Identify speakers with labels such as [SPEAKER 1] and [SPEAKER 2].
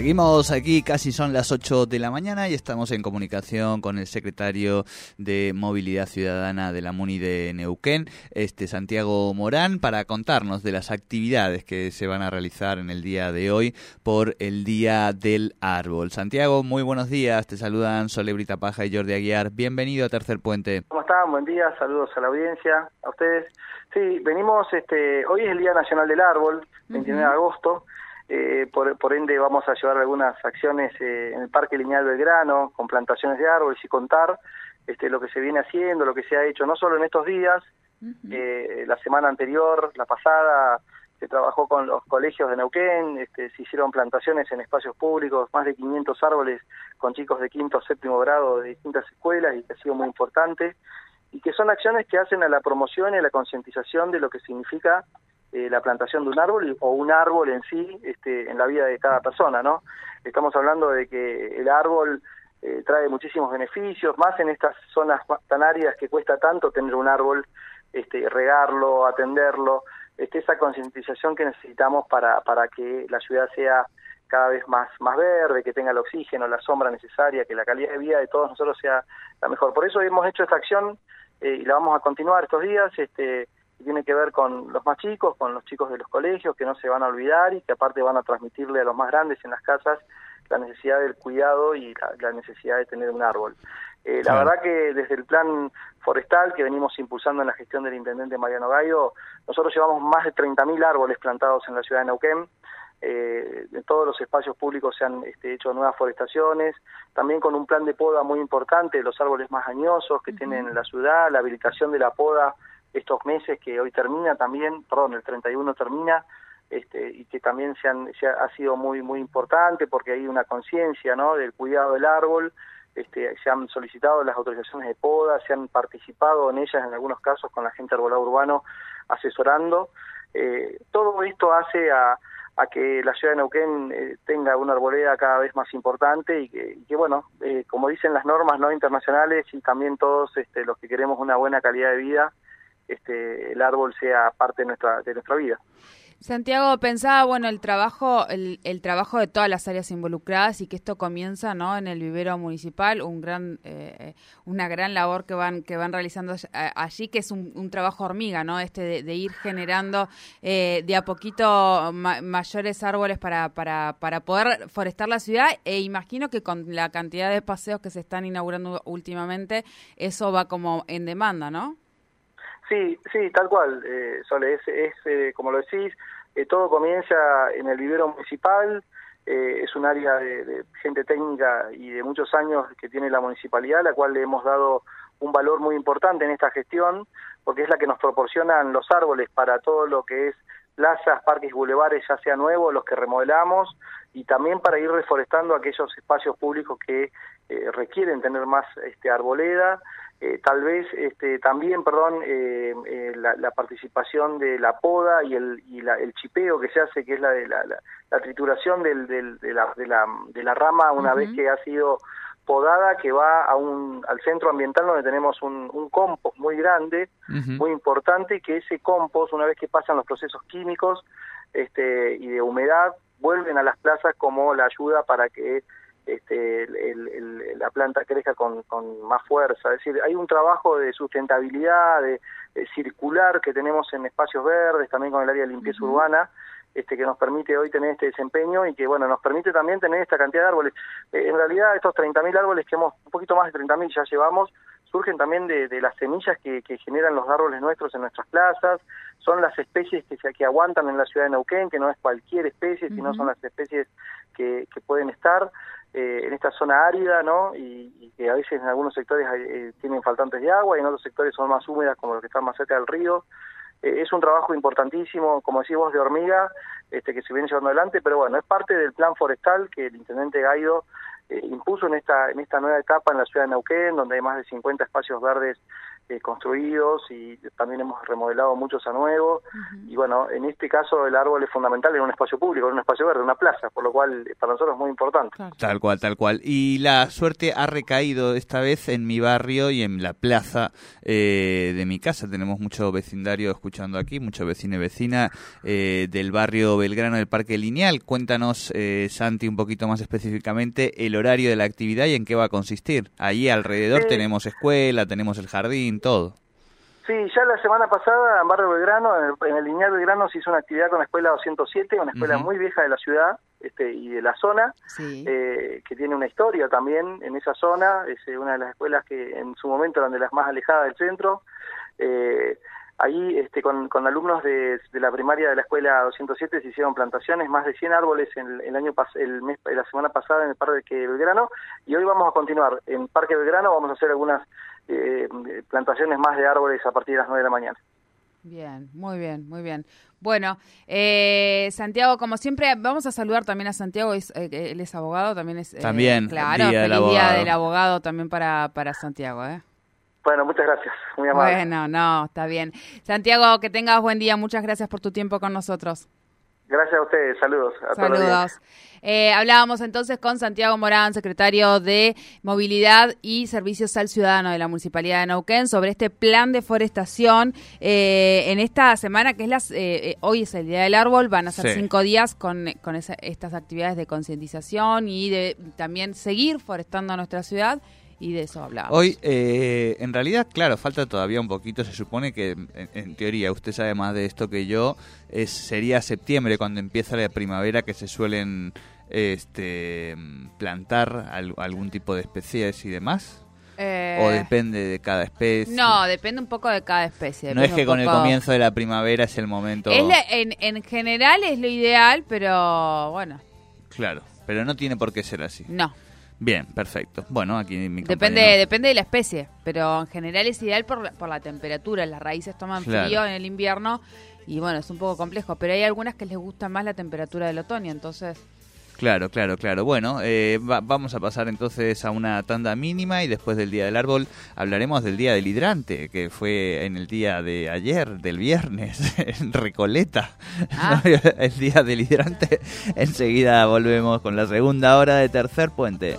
[SPEAKER 1] Seguimos aquí, casi son las 8 de la mañana y estamos en comunicación con el secretario de Movilidad Ciudadana de la MUNI de Neuquén, este Santiago Morán, para contarnos de las actividades que se van a realizar en el día de hoy por el Día del Árbol. Santiago, muy buenos días, te saludan Solebrita Paja y Jordi Aguiar. Bienvenido a Tercer Puente.
[SPEAKER 2] ¿Cómo están? Buen día, saludos a la audiencia, a ustedes. Sí, venimos, este, hoy es el Día Nacional del Árbol, 29 de agosto. Eh, por, por, ende vamos a llevar algunas acciones eh, en el Parque Lineal Belgrano, con plantaciones de árboles y contar este, lo que se viene haciendo, lo que se ha hecho, no solo en estos días, eh, la semana anterior, la pasada, se trabajó con los colegios de Neuquén, este, se hicieron plantaciones en espacios públicos, más de 500 árboles con chicos de quinto o séptimo grado de distintas escuelas y que ha sido muy importante, y que son acciones que hacen a la promoción y a la concientización de lo que significa eh, la plantación de un árbol o un árbol en sí este, en la vida de cada persona, ¿no? Estamos hablando de que el árbol eh, trae muchísimos beneficios, más en estas zonas tan áridas que cuesta tanto tener un árbol, este, regarlo, atenderlo, este, esa concientización que necesitamos para, para que la ciudad sea cada vez más, más verde, que tenga el oxígeno, la sombra necesaria, que la calidad de vida de todos nosotros sea la mejor. Por eso hemos hecho esta acción eh, y la vamos a continuar estos días, este, tiene que ver con los más chicos, con los chicos de los colegios, que no se van a olvidar y que aparte van a transmitirle a los más grandes en las casas la necesidad del cuidado y la, necesidad de tener un árbol. Eh, la verdad que desde el plan forestal que venimos impulsando en la gestión del intendente Mariano Gallo, nosotros llevamos más de 30.000 árboles plantados en la ciudad de Neuquén. Eh, en todos los espacios públicos se han este, hecho nuevas forestaciones, también con un plan de poda muy importante, los árboles más añosos que tienen la ciudad, la habilitación de la poda estos meses que hoy termina también, perdón, el 31 termina, este, y que también se, han, se ha, sido muy muy importante porque hay una conciencia ¿no? del cuidado del árbol, este, se han solicitado las autorizaciones de poda, se han participado en ellas en algunos casos con la gente arbolado urbano asesorando. Eh, todo esto hace a, que la ciudad de Neuquén eh, tenga una arboleda cada vez más importante y que, y que bueno, eh, como dicen las normas no internacionales y también todos este, los que queremos una buena calidad de vida, este, el árbol sea parte de nuestra, de nuestra vida.
[SPEAKER 3] Santiago, pensaba, bueno, el trabajo, el, el, trabajo de todas las áreas involucradas y que esto comienza, ¿no? En el vivero municipal, un gran, eh, una gran labor que van, que van realizando allí, que es un, trabajo hormiga, ¿no? Este de, ir generando eh, de a poquito mayores árboles para, para, para poder forestar la ciudad e imagino que con la cantidad de paseos que se están inaugurando últimamente, eso va como en demanda, ¿no?
[SPEAKER 2] Sí, sí, tal cual, eh, Sole, es, es eh, como lo decís, eh, todo comienza en el vivero municipal, eh, es un área de, gente técnica y de muchos años que tiene la municipalidad, la cual le hemos dado un valor muy importante en esta gestión, porque es la que nos proporcionan los árboles para todo lo que es plazas, parques bulevares, ya sea nuevos, los que remodelamos, y también para ir reforestando aquellos espacios públicos que requieren tener más este, arboleda, eh, tal vez este, también, perdón, eh, eh, la, participación de la poda y el, y la, el chipeo que se hace, que es la de la, la, trituración del, del, de, la, de, la, de la rama una vez que ha sido podada, que va a un, al centro ambiental donde tenemos un, un compost muy grande, muy importante, y que ese compost, una vez que pasan los procesos químicos este, y de humedad, vuelven a las plazas como la ayuda para que este, la planta crezca con, con, más fuerza. Es decir, hay un trabajo de sustentabilidad, de, circular que tenemos en espacios verdes, también con el área de limpieza urbana, este, que nos permite hoy tener este desempeño y que, bueno, nos permite también tener esta cantidad de árboles. Eh, en realidad, estos 30.000 árboles que hemos, un poquito más de 30.000 ya llevamos, surgen también de, de las semillas que, que, generan los árboles nuestros en nuestras plazas, son las especies que, que aguantan en la ciudad de Neuquén, que no es cualquier especie, sino son las especies que, que pueden estar eh, en esta zona árida, ¿no? Y, que a veces en algunos sectores eh, tienen faltantes de agua y en otros sectores son más húmedas, como los que están más cerca del río. Eh, es un trabajo importantísimo, como decís de hormiga, este, que se viene llevando adelante, pero bueno, es parte del plan forestal que el intendente Gaido impuso en esta en esta nueva etapa en la ciudad de Neuquén, donde hay más de 50 espacios verdes eh, construidos y también hemos remodelado muchos a nuevo. Y bueno, en este caso el árbol es fundamental en un espacio público, en un espacio verde, una plaza, por lo cual eh, para nosotros es muy importante.
[SPEAKER 1] Tal cual, tal cual. Y la suerte ha recaído esta vez en mi barrio y en la plaza eh, de mi casa. Tenemos mucho vecindario escuchando aquí, mucho vecino y vecina del barrio Belgrano del Parque Lineal. Cuéntanos, Santi, un poquito más específicamente el horario de la actividad y en qué va a consistir. Allí alrededor tenemos escuela, tenemos el jardín, todo.
[SPEAKER 2] Sí, ya la semana pasada en Barrio Belgrano, en el, Lineal Belgrano, se hizo una actividad con la Escuela 207, una escuela muy vieja de la ciudad este, y de la zona, eh, que tiene una historia también en esa zona. Es eh, una de las escuelas que en su momento eran de las más alejadas del centro. Eh, ahí, este, con, con alumnos de, la primaria de la escuela 207 se hicieron plantaciones, más de 100 árboles en, el año el mes, la semana pasada en el Parque Belgrano, y hoy vamos a continuar en Parque Belgrano, vamos a hacer algunas eh, plantaciones más de árboles a partir de las 9 de la mañana.
[SPEAKER 3] Bien, muy bien, muy bien. Bueno, eh, Santiago, como siempre, vamos a saludar también a Santiago, es, eh, él es abogado, también es...
[SPEAKER 1] también,
[SPEAKER 3] claro, día del abogado. día del abogado también para, para Santiago, ¿eh?
[SPEAKER 2] Bueno, muchas gracias, muy amable.
[SPEAKER 3] Bueno, no, está bien. Santiago, que tengas buen día, muchas gracias por tu tiempo con nosotros.
[SPEAKER 2] Gracias a ustedes, saludos. A
[SPEAKER 3] saludos. Eh, hablábamos entonces con Santiago Morán, secretario de Movilidad y Servicios al Ciudadano de la Municipalidad de Neuquén, sobre este plan de forestación. Eh, en esta semana, que es las, eh, hoy es el Día del Árbol, van a ser cinco días con, con estas actividades de concientización y de también seguir forestando nuestra ciudad y de eso hablamos.
[SPEAKER 1] Hoy, eh, en realidad, claro, falta todavía un poquito. Se supone que, en, teoría, usted sabe más de esto que yo, es, sería septiembre cuando empieza la primavera que se suelen este, plantar algún tipo de especies y demás. ¿O eh, depende de cada especie?
[SPEAKER 3] No, depende un poco de cada especie.
[SPEAKER 1] No es que con el comienzo de la primavera es el momento...
[SPEAKER 3] en, en general es lo ideal, pero bueno.
[SPEAKER 1] Claro, pero no tiene por qué ser así.
[SPEAKER 3] No.
[SPEAKER 1] Bien, perfecto. Bueno, aquí mi
[SPEAKER 3] Depende, depende de la especie, pero en general es ideal por la, por la temperatura. Las raíces toman frío en el invierno y bueno, es un poco complejo, pero hay algunas que les gusta más la temperatura del otoño, entonces...
[SPEAKER 1] Claro, claro, claro. Bueno, eh, vamos a pasar entonces a una tanda mínima y después del Día del Árbol hablaremos del Día del Hidrante, que fue en el día de ayer, del viernes, en Recoleta. Ah. el Día del Hidrante. Enseguida volvemos con la segunda hora de Tercer Puente.